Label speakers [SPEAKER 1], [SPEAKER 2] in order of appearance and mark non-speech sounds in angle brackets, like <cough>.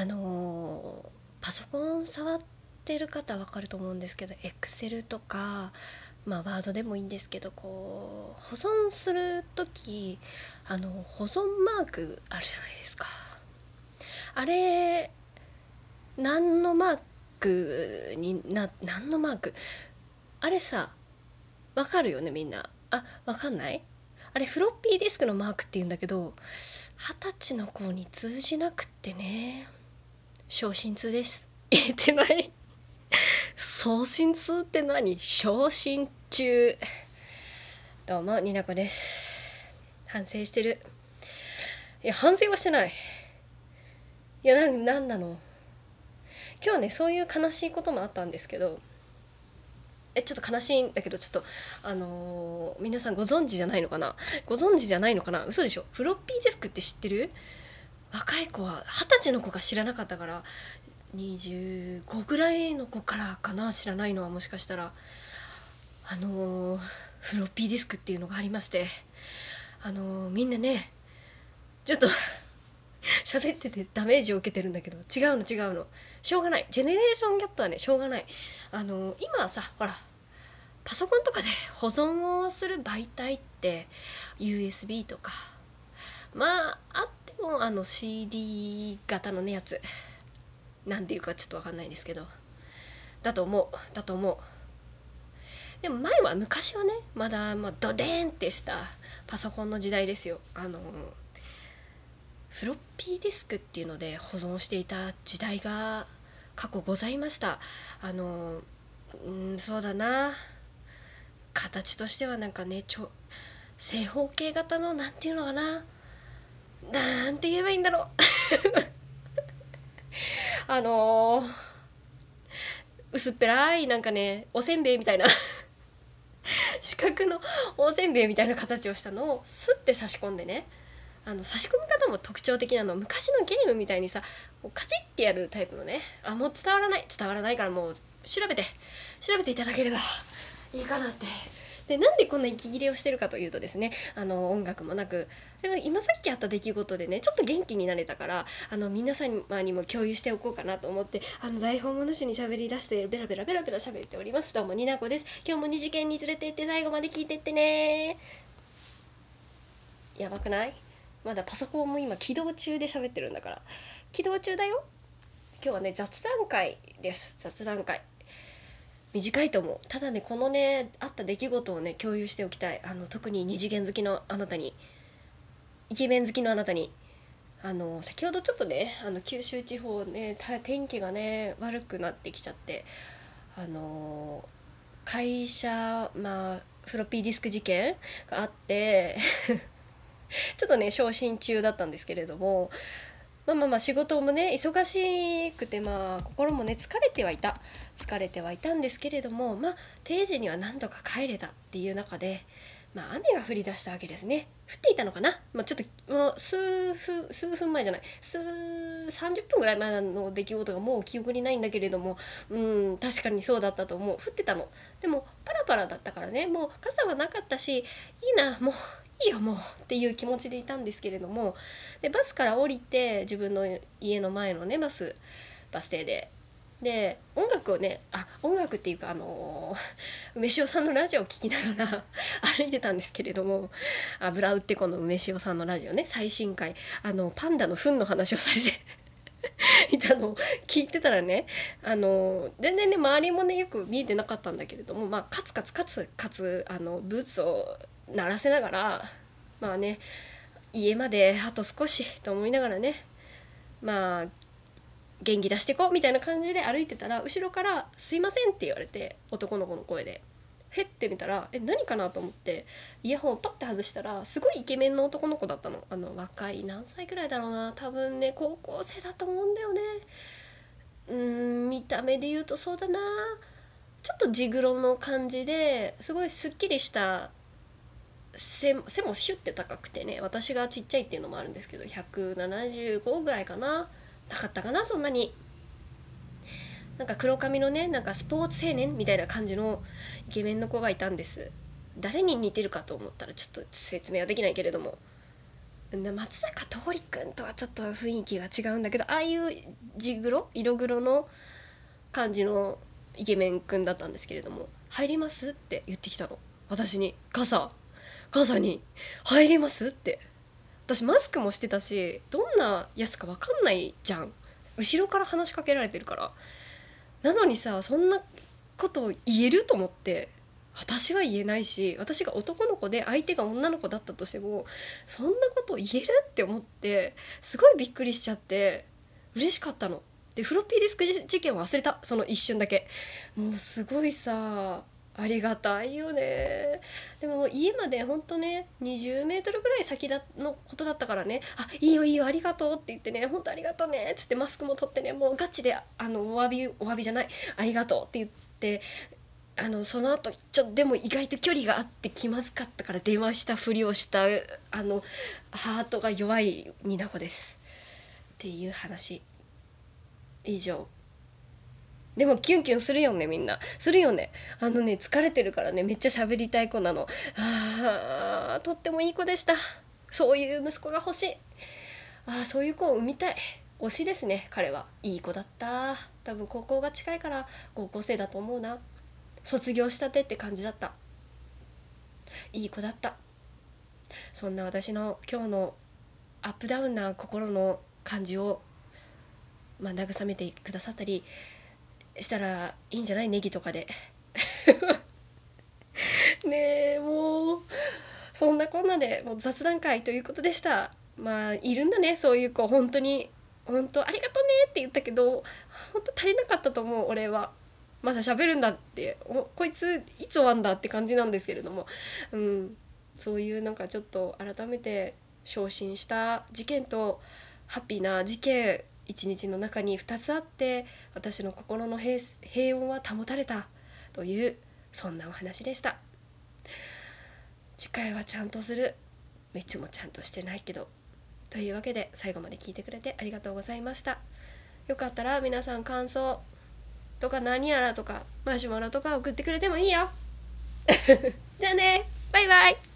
[SPEAKER 1] あの、パソコン触ってる方わかると思うんですけど Excel とかまあワードでもいいんですけどこう保存する時あの保存マークあるじゃないですか。あれ何のマークにな何のマーク？あれさわかるよねみんな。あわかんない？あれフロッピーディスクのマークって言うんだけど二十歳の子に通じなくってね。昇進痛です。言えてない。送信痛って何？昇進中。どうもになこです。反省してる。いや反省はしてない。いやなんなんなの？今日ねそういう悲しいこともあったんですけど。えちょっと悲しいんだけどちょっとあのー、皆さんご存知じゃないのかな？ご存知じゃないのかな？嘘でしょ？フロッピーディスクって知ってる？若い子は二十歳の子が知らなかったから25ぐらいの子からかな知らないのはもしかしたらあのー、フロッピーディスクっていうのがありましてあのー、みんなねちょっと <laughs> 喋っててダメージを受けてるんだけど違うの違うの。しょうがない。ジェネレーションギャップはねしょうがない。あの今はさほらパソコンとかで保存をする媒体って USB とかまああってもあの CD 型のねやつ。なんていうかちょっと分かんないですけど。だと思う。だと思う。でも前は昔はねまだ、まあ、ドデーンってしたパソコンの時代ですよ。あのフロッピーディスクっていうので保存していた時代が過去ございました。あのうんそうだな。形としてはなんかねちょ正方形型の何ていうのかな。なんて言えばいいんだろう。<laughs> あのー、薄っぺらいなんかねおせんべいみたいな。四角のおせんべいみたいな形をしたのをスッて差し込んでね。あの差し込み方も特徴的なの。昔のゲームみたいにさこうカチッてやるタイプのね。あもう伝わらない。伝わらないからもう調べて。調べていただければいいかなって。でなんでこんな息切れをしてるかというとですねあの音楽もなくでも今さっきあった出来事でねちょっと元気になれたからあの皆様にも共有しておこうかなと思ってあの台本もなしに喋り出してベラベラベラベラ喋っております。どうもになこです。今日も二次元に連れて行って最後まで聞いてってね。やばくない？まだパソコンも今起動中で喋ってるんだから。起動中だよ。今日はね雑談会です。雑談会。短いと思う。ただねこのねあった出来事をね共有しておきたい。あの特に二次元好きのあなたに。イケメン好きのあなたに。あの先ほどちょっとねあの九州地方ね天気がね悪くなってきちゃって。あの会社まあフロッピーディスク事件があって。<laughs> ちょっとね昇進中だったんですけれども。まあまあまあ仕事もね忙しくてまあ心もね疲れてはいた。疲れてはいたんですけれどもまあ定時には何とか帰れたっていう中でまあ雨が降り出したわけですね。降っていたのかな、まあ、ちょっともう数分数分前じゃない。数30分ぐらい前の出来事がもう記憶にないんだけれどもうん確かにそうだったと思う。降ってたの。でもパラパラだったからね。もう傘はなかったしいいな。もういよもうっていう気持ちでいたんですけれどもでバスから降りて自分の家の前のねバスバス停で。で音楽をねあ音楽っていうかあのー、<laughs> 梅塩さんのラジオを聴きながら <laughs> 歩いてたんですけれども油売ってこの梅塩さんのラジオね最新回。あのパンダの糞の話をされて <laughs> いたのを聞いてたらねあの全然ね周りもねよく見えてなかったんだけれどもまあカツカツカツカツあのブーツを鳴らせながらまあね家まであと少しと思いながらねまあ元気出してこうみたいな感じで歩いてたら後ろから「すいません」って言われて男の子の声で。へってみたらえ何かなと思ってイヤホンをパッて外したらすごいイケメンの男の子だったの。あの若い何歳ぐらいだろうな。多分ね高校生だと思うんだよね。うん見た目で言うとそうだな。ちょっと地黒の感じですごいすっきりした背もシュッて高くてね私がちっちゃいっていうのもあるんですけど175ぐらいかな。なかったかなそんなに。なんか黒髪のねなんかスポーツ青年みたいな感じのイケメンの子がいたんです。誰に似てるかと思ったらちょっと説明はできないけれども。松坂桃李君とはちょっと雰囲気が違うんだけどああいう地黒色黒の感じのイケメン君だったんですけれども「入ります?」って言ってきたの。私に傘傘に「入ります?」って。私マスクもしてたしどんなやつか分かんないじゃん。後ろから話しかけられてるから。なのにさそんなことを言えると思って私は言えないし私が男の子で相手が女の子だったとしてもそんなこと言えるって思ってすごいびっくりしちゃって嬉しかったの。でフロッピーディスク事件忘れた。その一瞬だけ。もうすごいさありがたいよね。でも家までほんとね20メートルぐらい先だのことだったからね「あいいよいいよありがとう」って言ってね「ほんとありがとうね」っつってマスクも取ってね。もうガチであのお詫びお詫びじゃない「ありがとう」って言ってあのその後ちょっとでも意外と距離があって気まずかったから電話したふりをしたあのハートが弱いニナコです。っていう話。以上。でもキュンキュンするよねみんな。するよね。あのね疲れてるからね。めっちゃ喋りたい子なの。あーとってもいい子でした。そういう息子が欲しい。あーそういう子を産みたい。推しですね彼は。いい子だった。多分高校が近いから高校生だと思うな。卒業したてって感じだった。いい子だった。そんな私の今日のアップダウンな心の感じをまあ、慰めてくださったりしたらいいんじゃない？ネギとかで。<laughs> ねえもうそんなこんなでもう雑談会ということでした。まあいるんだねそういう子。本当に本当ありがとうねって言ったけど本当足りなかったと思う俺は。まだ喋るんだって。こいついつ終わんだって感じなんですけれども。うん。そういうなんかちょっと改めて昇進した事件とハッピーな事件一日の中に2つあって私の心の平平穏は保たれたというそんなお話でした。次回はちゃんとする。いつもちゃんとしてないけど。というわけで最後まで聞いてくれてありがとうございました。よかったら皆さん感想とか何やらとかマシュマロとか送ってくれてもいいよ。<laughs> じゃあね。バイバイ。